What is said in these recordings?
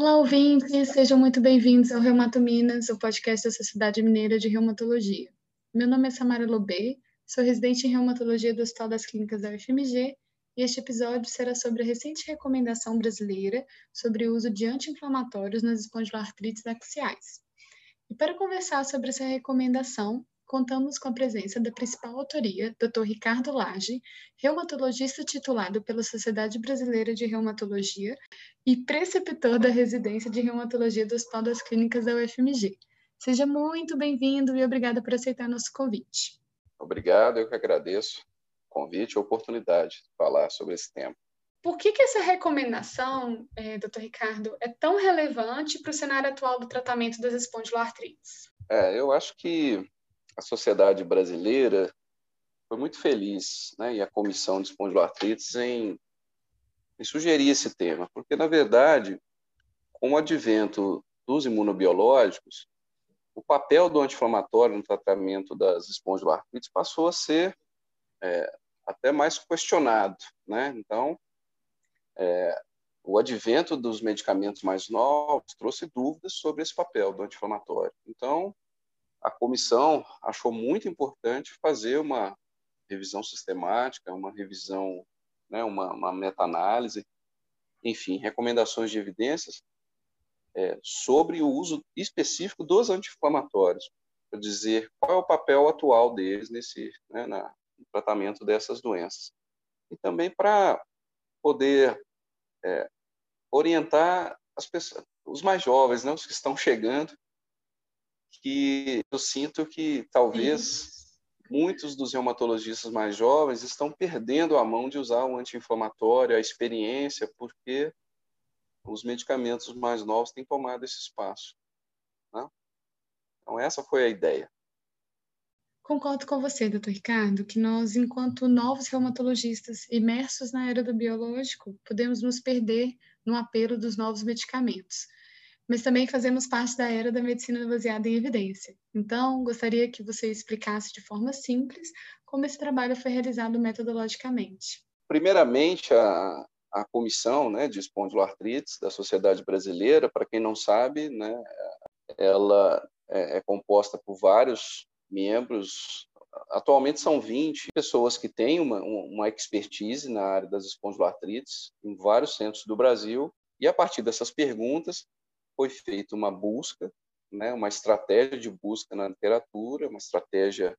Olá, ouvintes, sejam muito bem-vindos ao Reumato Minas, o podcast da Sociedade Mineira de Reumatologia. Meu nome é Samara Lobê, sou residente em reumatologia do Hospital das Clínicas da UFMG e este episódio será sobre a recente recomendação brasileira sobre o uso de anti-inflamatórios nas espondiloartrites axiais. E para conversar sobre essa recomendação, contamos com a presença da principal autoria, Dr. Ricardo Lage, reumatologista titulado pela Sociedade Brasileira de Reumatologia e preceptor da residência de reumatologia do Hospital das Clínicas da UFMG. Seja muito bem-vindo e obrigada por aceitar nosso convite. Obrigado, eu que agradeço o convite e a oportunidade de falar sobre esse tema. Por que, que essa recomendação, é, doutor Ricardo, é tão relevante para o cenário atual do tratamento das espondiloartrites? É, eu acho que a sociedade brasileira foi muito feliz, né, e a comissão de espondiloartrites em, em sugerir esse tema, porque na verdade, com o advento dos imunobiológicos, o papel do anti-inflamatório no tratamento das espondiloartrites passou a ser é, até mais questionado, né? Então, é, o advento dos medicamentos mais novos trouxe dúvidas sobre esse papel do anti-inflamatório. Então, a comissão achou muito importante fazer uma revisão sistemática, uma revisão, né, uma, uma meta-análise, enfim, recomendações de evidências é, sobre o uso específico dos anti-inflamatórios, para dizer qual é o papel atual deles nesse né, na, no tratamento dessas doenças. E também para poder é, orientar as pessoas, os mais jovens, né, os que estão chegando, que eu sinto que talvez muitos dos reumatologistas mais jovens estão perdendo a mão de usar o anti-inflamatório, a experiência, porque os medicamentos mais novos têm tomado esse espaço. Né? Então, essa foi a ideia. Concordo com você, doutor Ricardo, que nós, enquanto novos reumatologistas imersos na era do biológico, podemos nos perder no apelo dos novos medicamentos mas também fazemos parte da era da medicina baseada em evidência. Então, gostaria que você explicasse de forma simples como esse trabalho foi realizado metodologicamente. Primeiramente, a, a comissão né, de espondiloartrites da Sociedade Brasileira, para quem não sabe, né, ela é, é composta por vários membros. Atualmente são 20 pessoas que têm uma, uma expertise na área das espondiloartrites em vários centros do Brasil. E a partir dessas perguntas, foi feita uma busca, né, uma estratégia de busca na literatura, uma estratégia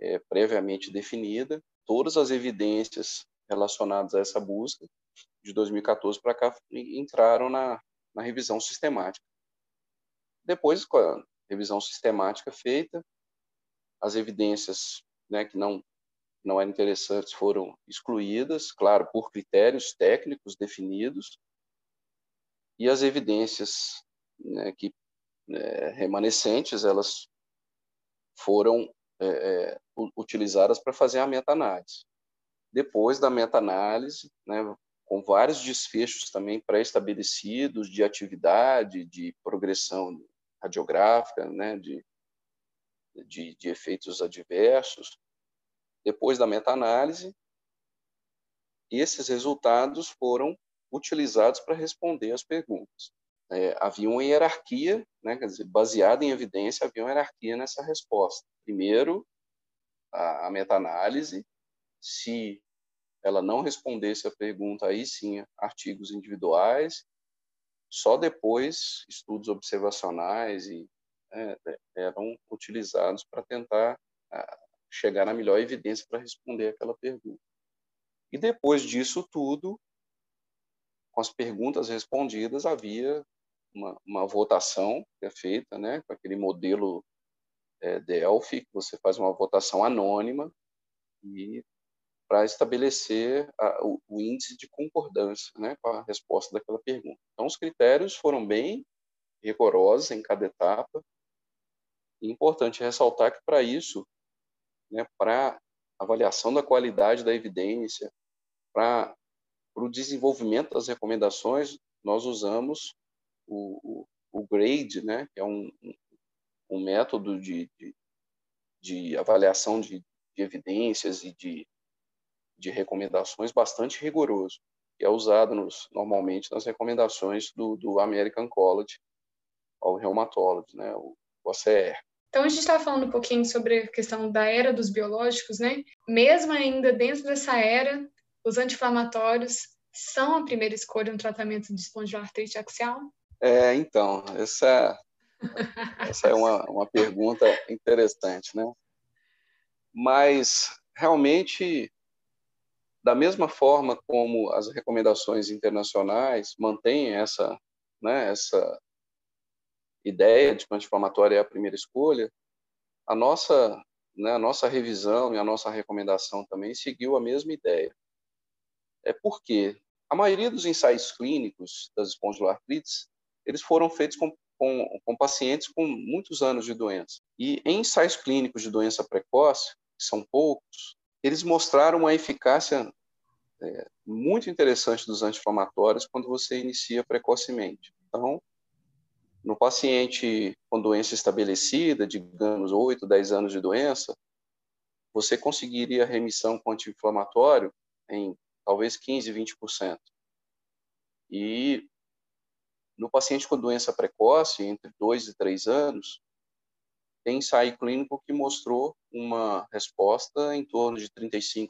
é, previamente definida. Todas as evidências relacionadas a essa busca, de 2014 para cá, entraram na, na revisão sistemática. Depois, com a revisão sistemática feita, as evidências né, que não não eram interessantes foram excluídas, claro, por critérios técnicos definidos, e as evidências né, que é, remanescentes elas foram é, é utilizadas para fazer a meta-análise. Depois da meta-análise, né, com vários desfechos também pré-estabelecidos de atividade, de progressão radiográfica, né, de, de, de efeitos adversos. Depois da meta-análise, esses resultados foram utilizados para responder as perguntas é, havia uma hierarquia, né, quer dizer, baseada em evidência, havia uma hierarquia nessa resposta. Primeiro, a, a meta-análise, se ela não respondesse a pergunta, aí sim, artigos individuais, só depois estudos observacionais e é, é eram utilizados para tentar a, chegar na melhor evidência para responder aquela pergunta. E depois disso tudo, com as perguntas respondidas, havia uma, uma votação que é feita, né, com aquele modelo é, Delphi, que você faz uma votação anônima e para estabelecer a, o, o, índice de concordância né, com a resposta daquela pergunta. Então, os critérios foram bem rigorosos em cada etapa. E importante ressaltar que, para isso, né, para avaliação da qualidade da evidência, para o desenvolvimento das recomendações, nós usamos o, o, o grade, né, que é um, um método de, de, de avaliação de, de, evidências e de, de recomendações bastante rigoroso. que é usado nos, normalmente nas recomendações do, do American College of Rheumatology, né, o OCR. Então, a gente estava falando um pouquinho sobre a questão da era dos biológicos, né? Mesmo ainda dentro dessa era, os anti-inflamatórios são a primeira escolha no tratamento de espondiloartrite axial? É, então, essa, essa é uma, uma pergunta interessante, né? Mas, realmente, da mesma forma como as recomendações internacionais mantêm essa, né, essa ideia de que o anti-inflamatório é a primeira escolha, a nossa, né, a nossa revisão e a nossa recomendação também seguiu a mesma ideia. É porque a maioria dos ensaios clínicos das espondiloartrites, eles foram feitos com, com, com pacientes com muitos anos de doença. E em ensaios clínicos de doença precoce, que são poucos, eles mostraram uma eficácia é, muito interessante dos anti-inflamatórios quando você inicia precocemente. Então, no paciente com doença estabelecida, digamos 8, 10 anos de doença, você conseguiria remissão com anti-inflamatório em talvez 15, 20%. E no paciente com doença precoce, entre 2 e 3 anos, tem ensaio clínico que mostrou uma resposta em torno de 35%,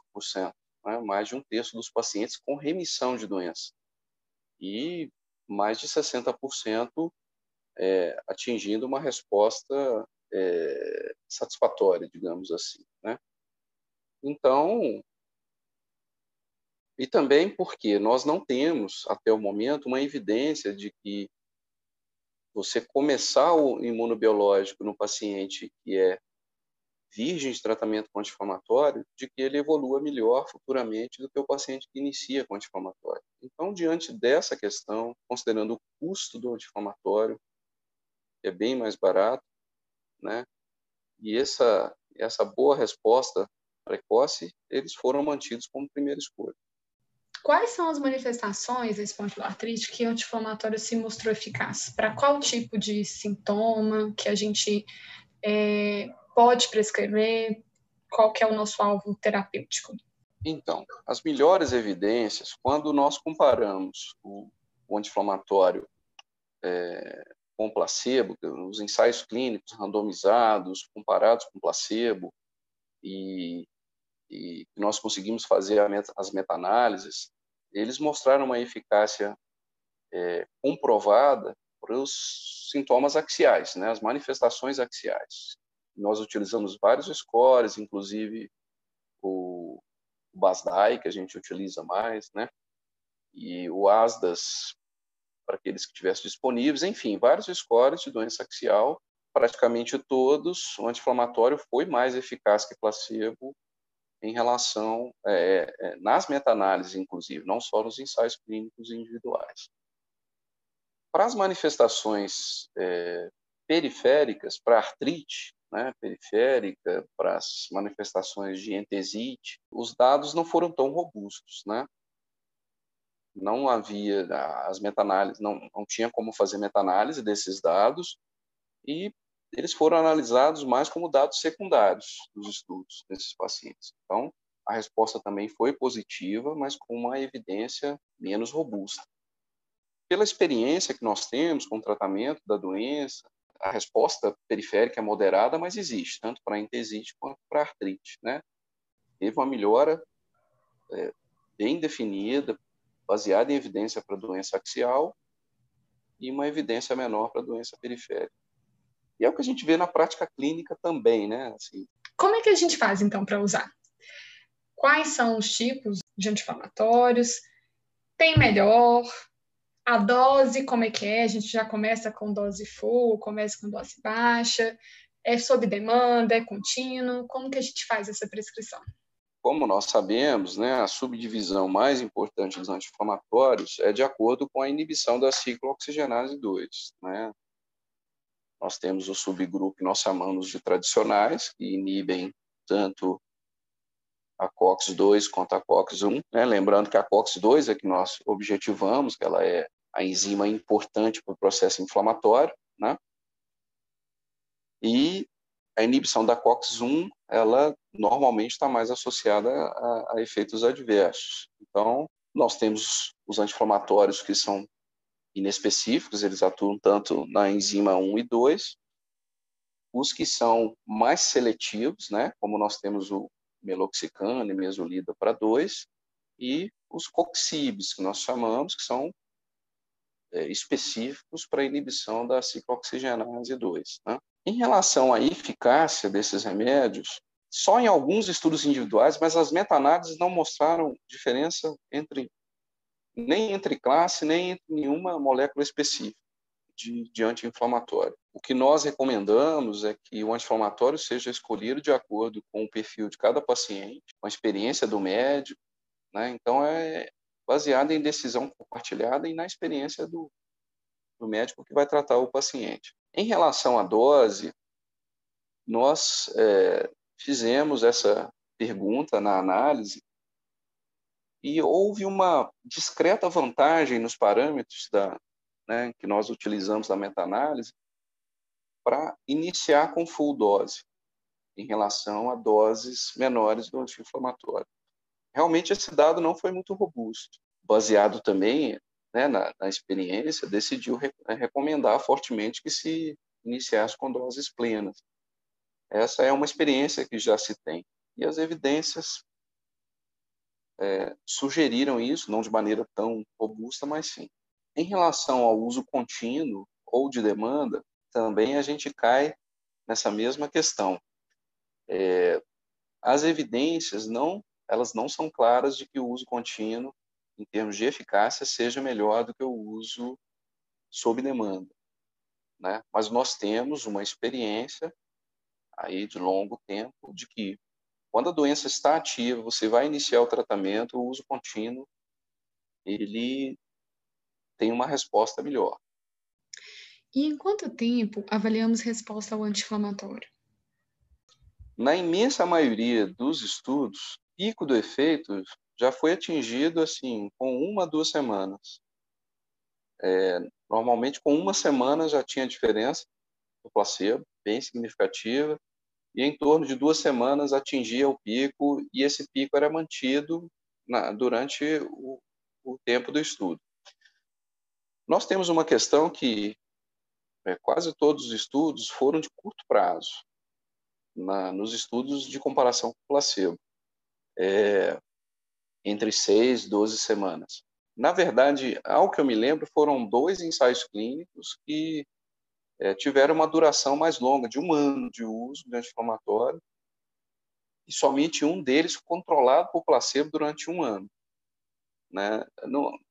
né? mais de um terço dos pacientes com remissão de doença. E mais de 60% é, atingindo uma resposta é, satisfatória, digamos assim. Né? Então, e também porque nós não temos, até o momento, uma evidência de que você começar o imunobiológico no paciente que é virgem de tratamento com anti-inflamatório, de que ele evolua melhor futuramente do que o paciente que inicia com anti-inflamatório. Então, diante dessa questão, considerando o custo do anti-inflamatório, que é bem mais barato, né? E essa essa boa resposta precoce, eles foram mantidos como primeira escolha. Quais são as manifestações da espondiloartrite que o anti-inflamatório se mostrou eficaz? Para qual tipo de sintoma que a gente é, pode prescrever? Qual que é o nosso alvo terapêutico? Então, as melhores evidências, quando nós comparamos o, o anti-inflamatório é, com placebo, os ensaios clínicos randomizados, comparados com placebo, e, e nós conseguimos fazer meta, as meta-análises, eles mostraram uma eficácia é, comprovada para os sintomas axiais, né, as manifestações axiais. Nós utilizamos vários scores, inclusive o BASDAI, que a gente utiliza mais, né, e o ASDAS, para aqueles que tivessem disponíveis, enfim, vários scores de doença axial, praticamente todos, o anti-inflamatório foi mais eficaz que placebo em relação, é, é, nas meta-análises, inclusive, não só nos ensaios clínicos individuais. Para as manifestações é, periféricas, para artrite né, periférica, para as manifestações de entesite, os dados não foram tão robustos, né? Não havia as meta-análises, não, não tinha como fazer meta-análise desses dados e eles foram analisados mais como dados secundários dos estudos desses pacientes. Então, a resposta também foi positiva, mas com uma evidência menos robusta. Pela experiência que nós temos com o tratamento da doença, a resposta periférica é moderada, mas existe, tanto para entesite quanto para artrite. Né? Teve uma melhora é, bem definida, baseada em evidência para doença axial e uma evidência menor para doença periférica. E é o que a gente vê na prática clínica também, né? Assim. Como é que a gente faz, então, para usar? Quais são os tipos de anti-inflamatórios? Tem melhor? A dose, como é que é? A gente já começa com dose full, começa com dose baixa? É sob demanda? É contínuo? Como que a gente faz essa prescrição? Como nós sabemos, né, a subdivisão mais importante dos anti-inflamatórios é de acordo com a inibição da ciclooxigenase 2. Né? Nós temos o subgrupo que nós chamamos de tradicionais, que inibem tanto a COX-2 quanto a COX-1. Né? Lembrando que a COX-2 é que nós objetivamos, que ela é a enzima importante para o processo inflamatório, né? E a inibição da COX-1, ela normalmente está mais associada a, a efeitos adversos. Então, Nós temos os anti-inflamatórios que são inespecíficos, eles atuam tanto na enzima 1 e 2, os que são mais seletivos, né, como nós temos o meloxicam e mesolida para 2, e os coxibes, que nós chamamos, que são é, específicos para inibição da ciclooxigenase 2. Né? Em relação à eficácia desses remédios, só em alguns estudos individuais, mas as meta-análises não mostraram diferença entre nem entre classe, nem entre nenhuma molécula específica de, de anti-inflamatório. O que nós recomendamos é que o anti-inflamatório seja escolhido de acordo com o perfil de cada paciente, com a experiência do médico, né? Então, é baseado em decisão compartilhada e na experiência do, do médico que vai tratar o paciente. Em relação à dose, nós é, fizemos essa pergunta na análise e houve uma discreta vantagem nos parâmetros da, né, que nós utilizamos na meta-análise para iniciar com full dose em relação a doses menores do anti-inflamatório. Realmente esse dado não foi muito robusto. Baseado também né, na, na, experiência, decidiu re, né, recomendar fortemente que se iniciasse com doses plenas. Essa é uma experiência que já se tem. E as evidências é, sugeriram isso, não de maneira tão robusta, mas sim. Em relação ao uso contínuo ou de demanda, também a gente cai nessa mesma questão. É, as evidências não, elas não são claras de que o uso contínuo, em termos de eficácia, seja melhor do que o uso sob demanda, né? Mas nós temos uma experiência aí de longo tempo de que quando a doença está ativa, você vai iniciar o tratamento, o uso contínuo, ele tem uma resposta melhor. E em quanto tempo avaliamos resposta ao anti-inflamatório? Na imensa maioria dos estudos, pico do efeito já foi atingido assim com uma duas semanas. É, normalmente com uma semana já tinha diferença do placebo, bem significativa e em torno de duas semanas atingia o pico e esse pico era mantido na, durante o, o, tempo do estudo. Nós temos uma questão que é, quase todos os estudos foram de curto prazo, na, nos estudos de comparação com placebo, é, entre seis e 12 semanas. Na verdade, ao que eu me lembro, foram dois ensaios clínicos que é, tiveram uma duração mais longa, de um ano de uso de anti-inflamatório, e somente um deles controlado por placebo durante um ano. Né?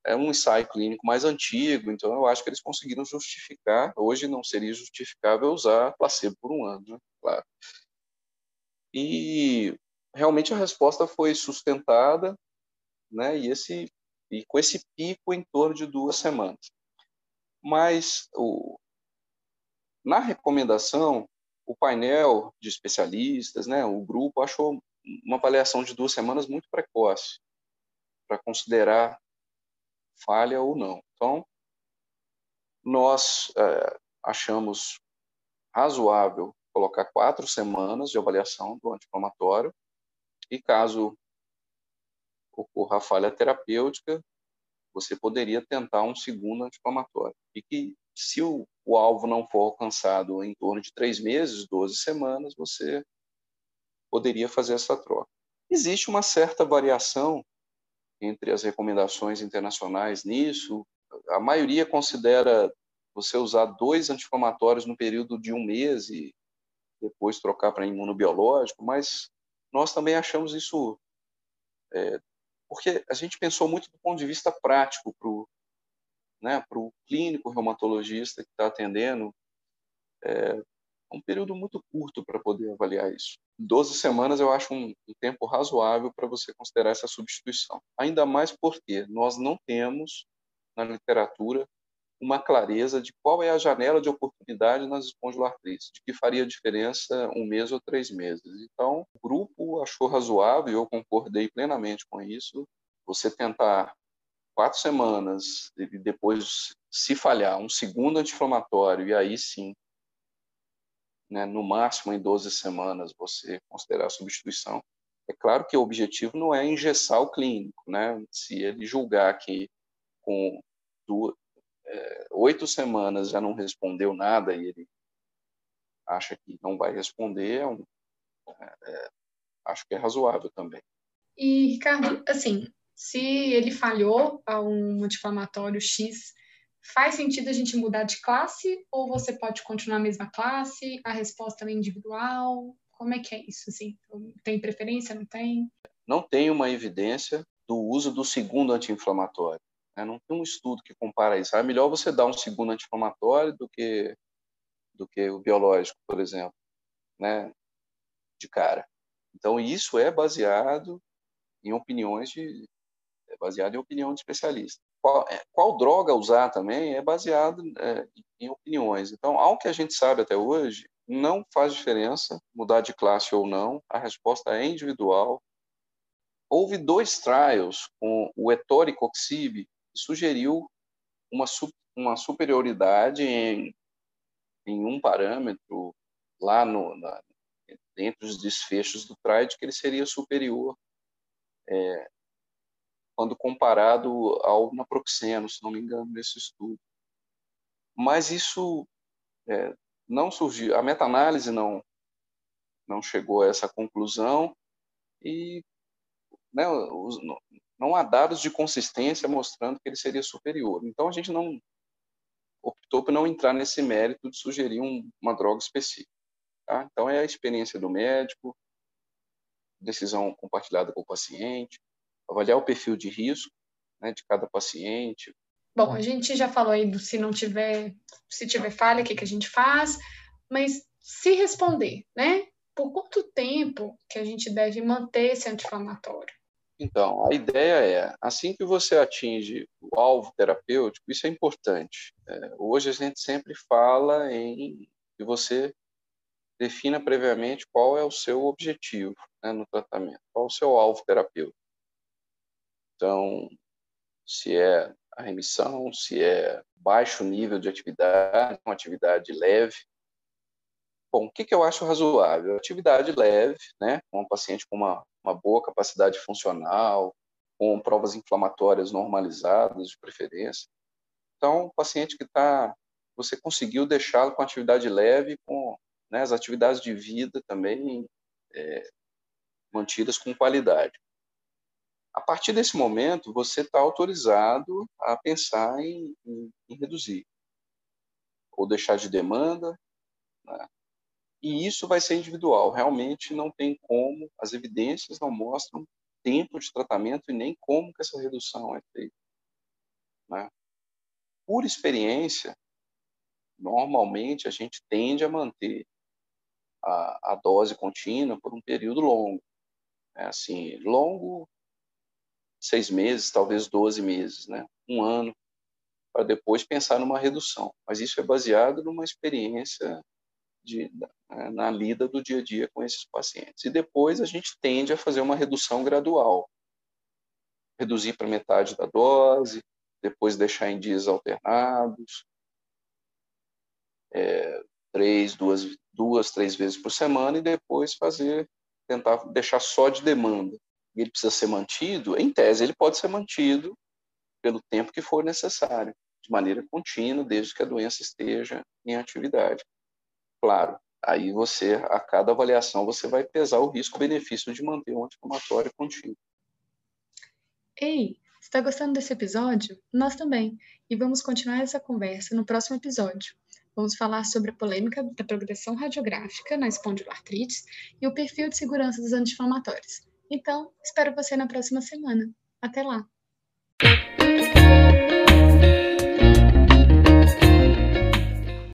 é um ensaio clínico mais antigo, então eu acho que eles conseguiram justificar. Hoje não seria justificável usar placebo por um ano, né? claro. E realmente a resposta foi sustentada, né? E esse e com esse pico em torno de duas semanas. Mas o, na recomendação, o painel de especialistas, né, o grupo, achou uma avaliação de duas semanas muito precoce para considerar falha ou não. Então, nós é, achamos razoável colocar quatro semanas de avaliação do anti-inflamatório e caso ocorra falha terapêutica, você poderia tentar um segundo anti-inflamatório. E que se o, o, alvo não for alcançado em torno de três meses, 12 semanas, você poderia fazer essa troca. Existe uma certa variação entre as recomendações internacionais nisso. A maioria considera você usar dois anti-inflamatórios no período de um mês e depois trocar para imunobiológico, mas nós também achamos isso é, porque a gente pensou muito do ponto de vista prático para o né, clínico reumatologista que está atendendo, é um período muito curto para poder avaliar isso. 12 semanas eu acho um, um tempo razoável para você considerar essa substituição. Ainda mais porque nós não temos na literatura uma clareza de qual é a janela de oportunidade nas espondiloartrites, de que faria diferença um mês ou três meses. Então, o grupo achou razoável, e eu concordei plenamente com isso, você tentar quatro semanas e depois, se falhar, um segundo anti-inflamatório, e aí sim, né, no máximo em 12 semanas, você considerar a substituição, É claro que o objetivo não é engessar o clínico, né? Se ele julgar que com duas, é, oito semanas já não respondeu nada e ele acha que não vai responder, é um, é, é acho que é razoável também. E, Ricardo, assim, se ele falhou a um anti-inflamatório X, faz sentido a gente mudar de classe ou você pode continuar a mesma classe? A resposta é individual? Como é que é isso? Assim? Tem preferência? Não tem? Não tem uma evidência do uso do segundo anti-inflamatório. Né? Não tem um estudo que compara isso. É melhor você dar um segundo anti-inflamatório do que do que o biológico, por exemplo, né? De cara. Então isso é baseado em opiniões de é baseado em opinião de especialista. Qual, é, qual droga usar também é baseado é, em opiniões. Então, ao que a gente sabe até hoje, não faz diferença mudar de classe ou não, a resposta é individual. Houve dois trials com o etoricoxib, que sugeriu uma, uma superioridade em, em um parâmetro lá no, na, entre os desfechos do trial, de que ele seria superior é, quando comparado ao naproxeno, se não me engano, nesse estudo. Mas isso é, não surgiu, a meta-análise não, não chegou a essa conclusão e né, os, não há dados de consistência mostrando que ele seria superior. Então a gente não optou por não entrar nesse mérito de sugerir um, uma droga específica. Tá? Então é a experiência do médico, decisão compartilhada com o paciente, avaliar o perfil de risco né, de cada paciente. Bom, a gente já falou aí do se não tiver, se tiver falha, o que, que a gente faz, mas se responder, né? Por quanto tempo que a gente deve manter esse anti-inflamatório? Então, a ideia é, assim que você atinge o alvo terapêutico, isso é importante. É, hoje a gente sempre fala em que você defina previamente qual é o seu objetivo né, no tratamento, qual é o seu alvo terapêutico. Então, se é a remissão, se é baixo nível de atividade, uma atividade leve. Bom, o que, que eu acho razoável? Atividade leve, né, um paciente com uma, uma boa capacidade funcional, com provas inflamatórias normalizadas, de preferência. Então, o paciente que está, você conseguiu deixá-lo com atividade leve, com né, as atividades de vida também é, mantidas com qualidade. A partir desse momento, você está autorizado a pensar em, em, em, reduzir ou deixar de demanda. Né? E isso vai ser individual. Realmente não tem como, as evidências não mostram tempo de tratamento e nem como que essa redução é feita. Né? Por experiência, normalmente a gente tende a manter a, a dose contínua por um período longo. É assim, longo seis meses, talvez 12 meses, né? um ano, para depois pensar numa redução. Mas isso é baseado numa experiência de, na, na lida do dia a dia com esses pacientes. E depois a gente tende a fazer uma redução gradual. Reduzir para metade da dose, depois deixar em dias alternados, é, três, duas, duas, três vezes por semana e depois fazer, tentar deixar só de demanda ele precisa ser mantido, em tese ele pode ser mantido pelo tempo que for necessário, de maneira contínua, desde que a doença esteja em atividade. Claro, aí você, a cada avaliação, você vai pesar o risco-benefício de manter um anti-inflamatório contínuo. Ei, está gostando desse episódio? Nós também. E vamos continuar essa conversa no próximo episódio. Vamos falar sobre a polêmica da progressão radiográfica na espondiloartrite e o perfil de segurança dos anti-inflamatórios. Então, espero você na próxima semana. Até lá!